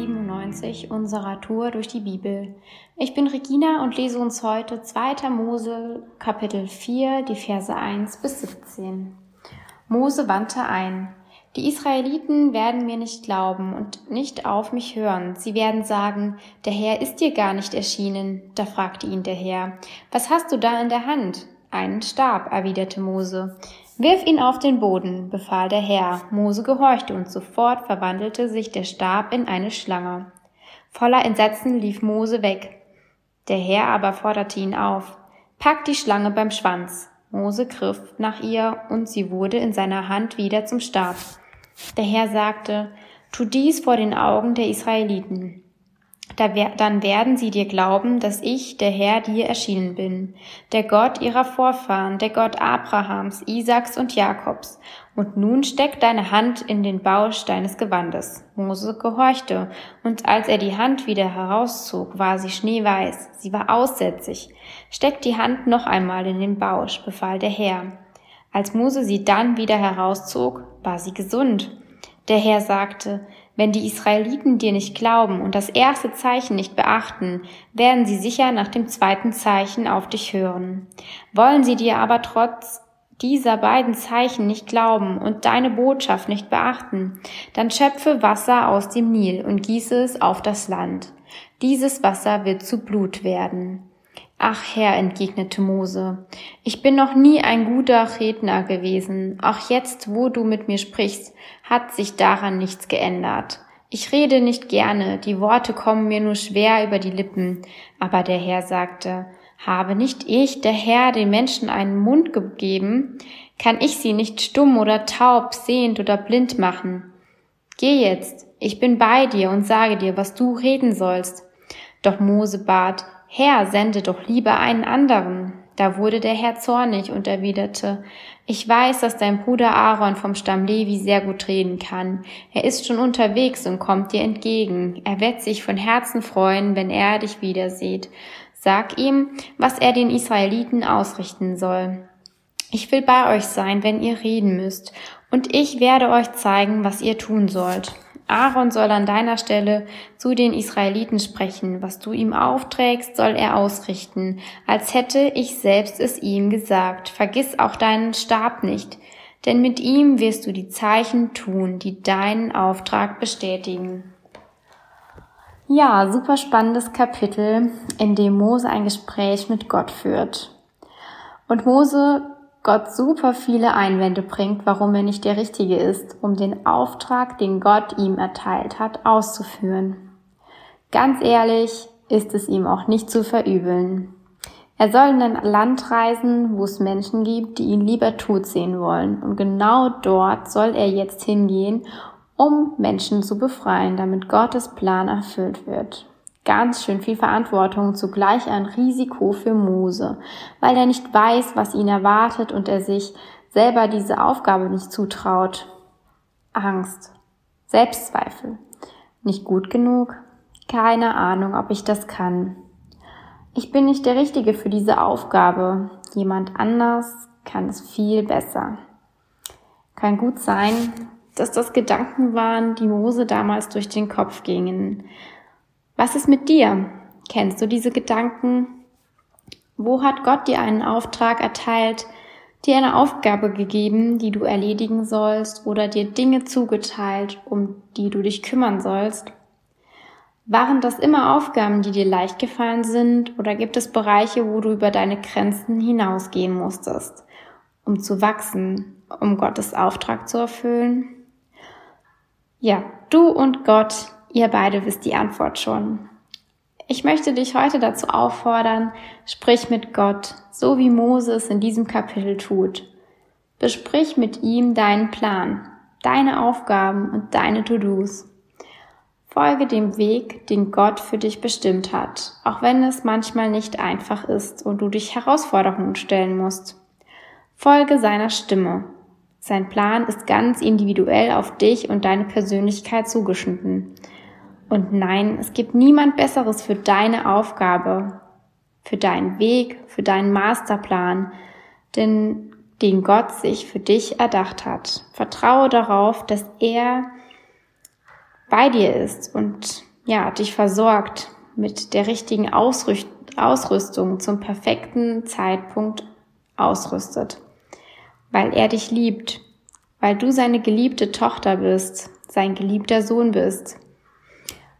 97 unserer Tour durch die Bibel. Ich bin Regina und lese uns heute 2. Mose Kapitel 4, die Verse 1 bis 17. Mose wandte ein. Die Israeliten werden mir nicht glauben und nicht auf mich hören. Sie werden sagen, der Herr ist dir gar nicht erschienen. Da fragte ihn der Herr, was hast du da in der Hand? Einen Stab, erwiderte Mose. Wirf ihn auf den Boden, befahl der Herr. Mose gehorchte und sofort verwandelte sich der Stab in eine Schlange. Voller Entsetzen lief Mose weg. Der Herr aber forderte ihn auf. Pack die Schlange beim Schwanz. Mose griff nach ihr und sie wurde in seiner Hand wieder zum Stab. Der Herr sagte, tu dies vor den Augen der Israeliten dann werden sie dir glauben, dass ich, der Herr, dir erschienen bin, der Gott ihrer Vorfahren, der Gott Abrahams, Isaaks und Jakobs. Und nun steck deine Hand in den Bausch deines Gewandes. Mose gehorchte, und als er die Hand wieder herauszog, war sie schneeweiß, sie war aussätzig. Steck die Hand noch einmal in den Bausch, befahl der Herr. Als Mose sie dann wieder herauszog, war sie gesund. Der Herr sagte, wenn die Israeliten dir nicht glauben und das erste Zeichen nicht beachten, werden sie sicher nach dem zweiten Zeichen auf dich hören. Wollen sie dir aber trotz dieser beiden Zeichen nicht glauben und deine Botschaft nicht beachten, dann schöpfe Wasser aus dem Nil und gieße es auf das Land. Dieses Wasser wird zu Blut werden. Ach Herr, entgegnete Mose, ich bin noch nie ein guter Redner gewesen. Auch jetzt, wo du mit mir sprichst, hat sich daran nichts geändert. Ich rede nicht gerne, die Worte kommen mir nur schwer über die Lippen. Aber der Herr sagte, habe nicht ich, der Herr, den Menschen einen Mund gegeben? Kann ich sie nicht stumm oder taub, sehend oder blind machen? Geh jetzt, ich bin bei dir und sage dir, was du reden sollst. Doch Mose bat, Herr, sende doch lieber einen anderen. Da wurde der Herr zornig und erwiderte, ich weiß, dass dein Bruder Aaron vom Stamm Levi sehr gut reden kann. Er ist schon unterwegs und kommt dir entgegen. Er wird sich von Herzen freuen, wenn er dich wiedersieht. Sag ihm, was er den Israeliten ausrichten soll. Ich will bei euch sein, wenn ihr reden müsst, und ich werde euch zeigen, was ihr tun sollt. Aaron soll an deiner Stelle zu den Israeliten sprechen. Was du ihm aufträgst, soll er ausrichten, als hätte ich selbst es ihm gesagt. Vergiss auch deinen Stab nicht, denn mit ihm wirst du die Zeichen tun, die deinen Auftrag bestätigen. Ja, super spannendes Kapitel, in dem Mose ein Gespräch mit Gott führt. Und Mose Gott super viele Einwände bringt, warum er nicht der Richtige ist, um den Auftrag, den Gott ihm erteilt hat, auszuführen. Ganz ehrlich ist es ihm auch nicht zu verübeln. Er soll in ein Land reisen, wo es Menschen gibt, die ihn lieber tot sehen wollen. Und genau dort soll er jetzt hingehen, um Menschen zu befreien, damit Gottes Plan erfüllt wird ganz schön viel Verantwortung, zugleich ein Risiko für Mose, weil er nicht weiß, was ihn erwartet und er sich selber diese Aufgabe nicht zutraut. Angst, Selbstzweifel, nicht gut genug, keine Ahnung, ob ich das kann. Ich bin nicht der Richtige für diese Aufgabe. Jemand anders kann es viel besser. Kann gut sein, dass das Gedanken waren, die Mose damals durch den Kopf gingen. Was ist mit dir? Kennst du diese Gedanken? Wo hat Gott dir einen Auftrag erteilt, dir eine Aufgabe gegeben, die du erledigen sollst oder dir Dinge zugeteilt, um die du dich kümmern sollst? Waren das immer Aufgaben, die dir leicht gefallen sind oder gibt es Bereiche, wo du über deine Grenzen hinausgehen musstest, um zu wachsen, um Gottes Auftrag zu erfüllen? Ja, du und Gott Ihr beide wisst die Antwort schon. Ich möchte dich heute dazu auffordern, sprich mit Gott, so wie Moses in diesem Kapitel tut. Besprich mit ihm deinen Plan, deine Aufgaben und deine To-Dos. Folge dem Weg, den Gott für dich bestimmt hat, auch wenn es manchmal nicht einfach ist und du dich Herausforderungen stellen musst. Folge seiner Stimme. Sein Plan ist ganz individuell auf dich und deine Persönlichkeit zugeschnitten. Und nein, es gibt niemand Besseres für deine Aufgabe, für deinen Weg, für deinen Masterplan, denn den Gott sich für dich erdacht hat. Vertraue darauf, dass er bei dir ist und ja, dich versorgt, mit der richtigen Ausrüstung zum perfekten Zeitpunkt ausrüstet. Weil er dich liebt, weil du seine geliebte Tochter bist, sein geliebter Sohn bist.